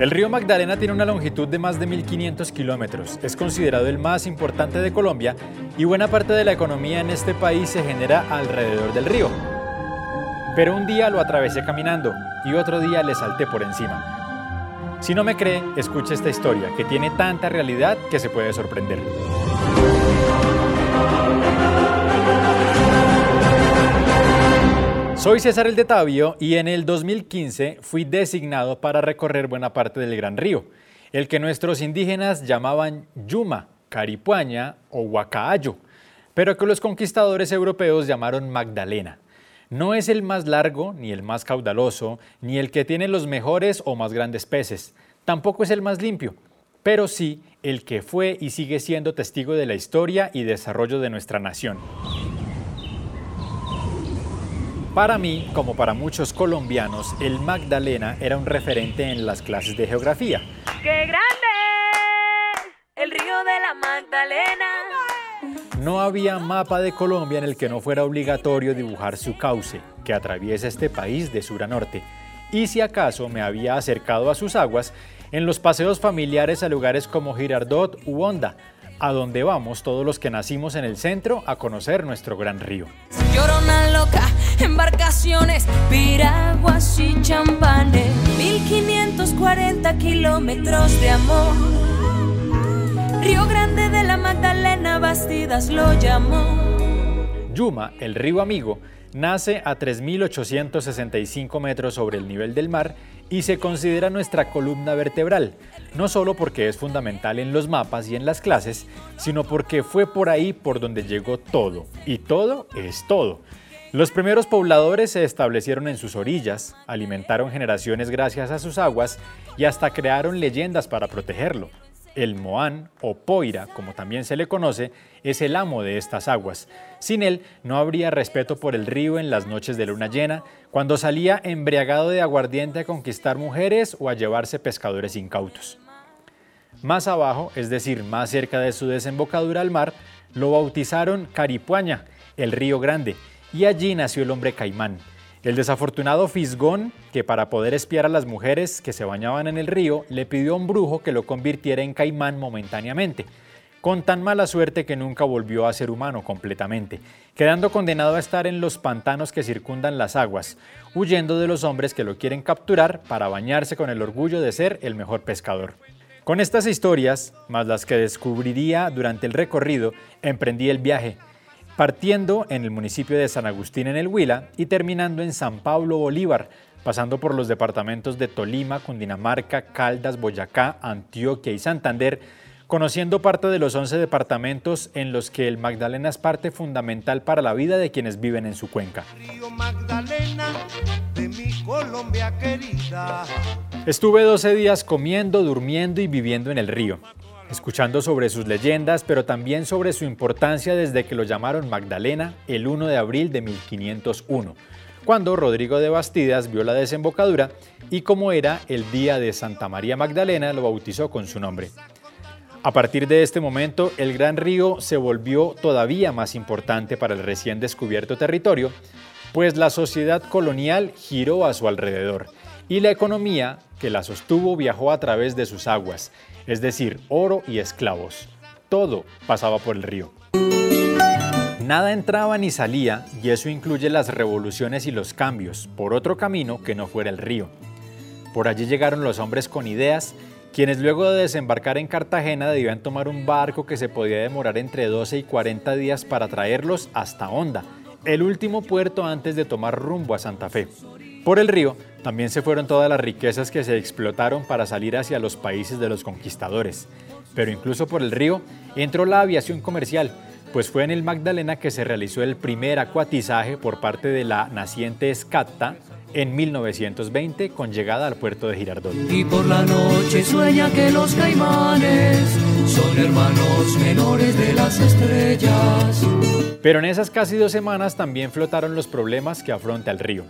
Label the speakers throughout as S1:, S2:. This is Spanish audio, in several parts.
S1: El río Magdalena tiene una longitud de más de 1.500 kilómetros, es considerado el más importante de Colombia y buena parte de la economía en este país se genera alrededor del río. Pero un día lo atravesé caminando y otro día le salté por encima. Si no me cree, escuche esta historia, que tiene tanta realidad que se puede sorprender. Soy César el de Tabio y en el 2015 fui designado para recorrer buena parte del Gran Río, el que nuestros indígenas llamaban Yuma, Caripuaña o Huacaayo, pero que los conquistadores europeos llamaron Magdalena. No es el más largo, ni el más caudaloso, ni el que tiene los mejores o más grandes peces, tampoco es el más limpio, pero sí el que fue y sigue siendo testigo de la historia y desarrollo de nuestra nación. Para mí, como para muchos colombianos, el Magdalena era un referente en las clases de geografía.
S2: ¡Qué grande! El río de la Magdalena.
S1: No había mapa de Colombia en el que no fuera obligatorio dibujar su cauce, que atraviesa este país de sur a norte. Y si acaso me había acercado a sus aguas en los paseos familiares a lugares como Girardot u Honda, a donde vamos todos los que nacimos en el centro a conocer nuestro gran río.
S2: Llorona loca, embarcaciones, piraguas y champanes, 1540 kilómetros de amor. Río Grande de la Magdalena, Bastidas lo llamó.
S1: Yuma, el río amigo, nace a 3.865 metros sobre el nivel del mar y se considera nuestra columna vertebral, no solo porque es fundamental en los mapas y en las clases, sino porque fue por ahí por donde llegó todo, y todo es todo. Los primeros pobladores se establecieron en sus orillas, alimentaron generaciones gracias a sus aguas y hasta crearon leyendas para protegerlo. El Moán, o Poira, como también se le conoce, es el amo de estas aguas. Sin él no habría respeto por el río en las noches de luna llena, cuando salía embriagado de aguardiente a conquistar mujeres o a llevarse pescadores incautos. Más abajo, es decir, más cerca de su desembocadura al mar, lo bautizaron Caripuaña, el río grande, y allí nació el hombre caimán, el desafortunado Fisgón, que para poder espiar a las mujeres que se bañaban en el río, le pidió a un brujo que lo convirtiera en caimán momentáneamente, con tan mala suerte que nunca volvió a ser humano completamente, quedando condenado a estar en los pantanos que circundan las aguas, huyendo de los hombres que lo quieren capturar para bañarse con el orgullo de ser el mejor pescador. Con estas historias, más las que descubriría durante el recorrido, emprendí el viaje partiendo en el municipio de San Agustín en el Huila y terminando en San Pablo Bolívar, pasando por los departamentos de Tolima, Cundinamarca, Caldas, Boyacá, Antioquia y Santander, conociendo parte de los 11 departamentos en los que el Magdalena es parte fundamental para la vida de quienes viven en su cuenca. Estuve 12 días comiendo, durmiendo y viviendo en el río escuchando sobre sus leyendas, pero también sobre su importancia desde que lo llamaron Magdalena el 1 de abril de 1501, cuando Rodrigo de Bastidas vio la desembocadura y como era el día de Santa María Magdalena, lo bautizó con su nombre. A partir de este momento, el Gran Río se volvió todavía más importante para el recién descubierto territorio, pues la sociedad colonial giró a su alrededor y la economía que la sostuvo viajó a través de sus aguas, es decir, oro y esclavos. Todo pasaba por el río. Nada entraba ni salía, y eso incluye las revoluciones y los cambios, por otro camino que no fuera el río. Por allí llegaron los hombres con ideas, quienes luego de desembarcar en Cartagena debían tomar un barco que se podía demorar entre 12 y 40 días para traerlos hasta Honda, el último puerto antes de tomar rumbo a Santa Fe. Por el río también se fueron todas las riquezas que se explotaron para salir hacia los países de los conquistadores. Pero incluso por el río entró la aviación comercial, pues fue en el Magdalena que se realizó el primer acuatizaje por parte de la naciente Escata en 1920 con llegada al puerto de Girardot.
S2: Y por la noche sueña que los caimanes son hermanos menores de las estrellas.
S1: Pero en esas casi dos semanas también flotaron los problemas que afronta el río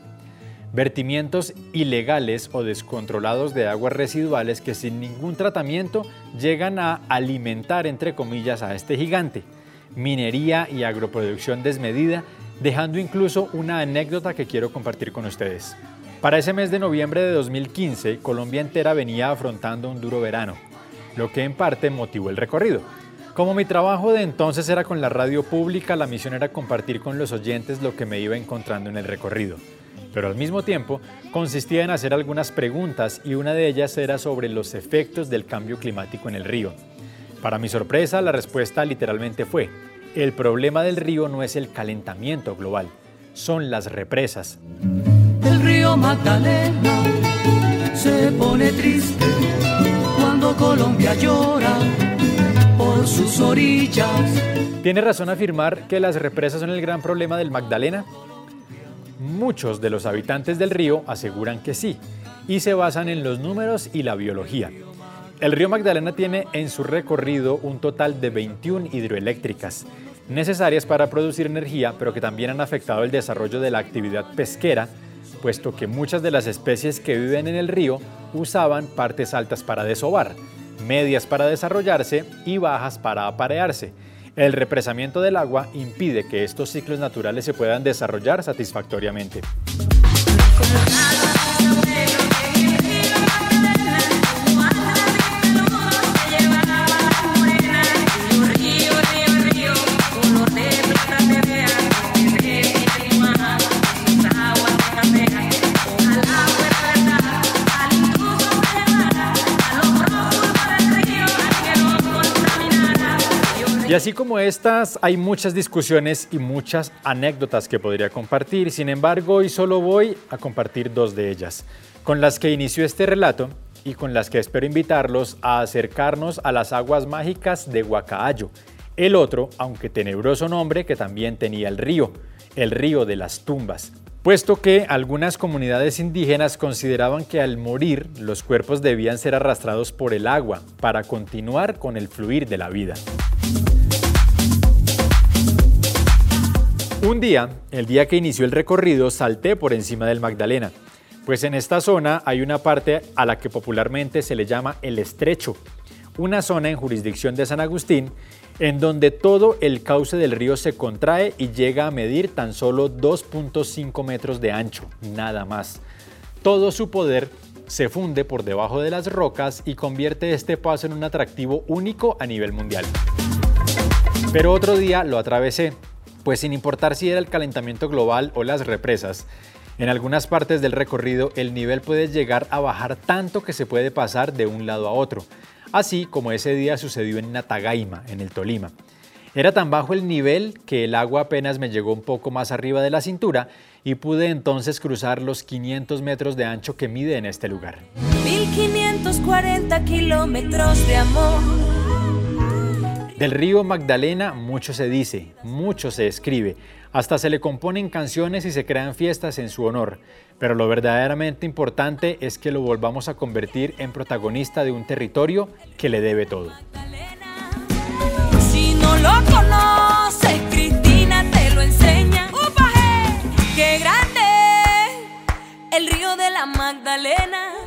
S1: vertimientos ilegales o descontrolados de aguas residuales que sin ningún tratamiento llegan a alimentar, entre comillas, a este gigante. Minería y agroproducción desmedida, dejando incluso una anécdota que quiero compartir con ustedes. Para ese mes de noviembre de 2015, Colombia entera venía afrontando un duro verano, lo que en parte motivó el recorrido. Como mi trabajo de entonces era con la radio pública, la misión era compartir con los oyentes lo que me iba encontrando en el recorrido. Pero al mismo tiempo consistía en hacer algunas preguntas y una de ellas era sobre los efectos del cambio climático en el río. Para mi sorpresa, la respuesta literalmente fue, el problema del río no es el calentamiento global, son las represas.
S2: El río Magdalena se pone triste cuando Colombia llora sus orillas.
S1: ¿Tiene razón afirmar que las represas son el gran problema del Magdalena? Muchos de los habitantes del río aseguran que sí, y se basan en los números y la biología. El río Magdalena tiene en su recorrido un total de 21 hidroeléctricas, necesarias para producir energía, pero que también han afectado el desarrollo de la actividad pesquera, puesto que muchas de las especies que viven en el río usaban partes altas para desovar, medias para desarrollarse y bajas para aparearse. El represamiento del agua impide que estos ciclos naturales se puedan desarrollar satisfactoriamente. Y así como estas, hay muchas discusiones y muchas anécdotas que podría compartir. Sin embargo, hoy solo voy a compartir dos de ellas, con las que inició este relato y con las que espero invitarlos a acercarnos a las aguas mágicas de Huacaayo, el otro, aunque tenebroso nombre que también tenía el río, el río de las tumbas, puesto que algunas comunidades indígenas consideraban que al morir los cuerpos debían ser arrastrados por el agua para continuar con el fluir de la vida. Un día, el día que inició el recorrido, salté por encima del Magdalena, pues en esta zona hay una parte a la que popularmente se le llama el Estrecho, una zona en jurisdicción de San Agustín en donde todo el cauce del río se contrae y llega a medir tan solo 2.5 metros de ancho, nada más. Todo su poder se funde por debajo de las rocas y convierte este paso en un atractivo único a nivel mundial. Pero otro día lo atravesé pues sin importar si era el calentamiento global o las represas, en algunas partes del recorrido el nivel puede llegar a bajar tanto que se puede pasar de un lado a otro, así como ese día sucedió en Natagaima, en el Tolima. Era tan bajo el nivel que el agua apenas me llegó un poco más arriba de la cintura y pude entonces cruzar los 500 metros de ancho que mide en este lugar.
S2: 1540 kilómetros de amor
S1: del río Magdalena mucho se dice, mucho se escribe, hasta se le componen canciones y se crean fiestas en su honor, pero lo verdaderamente importante es que lo volvamos a convertir en protagonista de un territorio que le debe todo.
S2: Si no lo conoces, Cristina te lo enseña. ¡Qué grande! El río de la Magdalena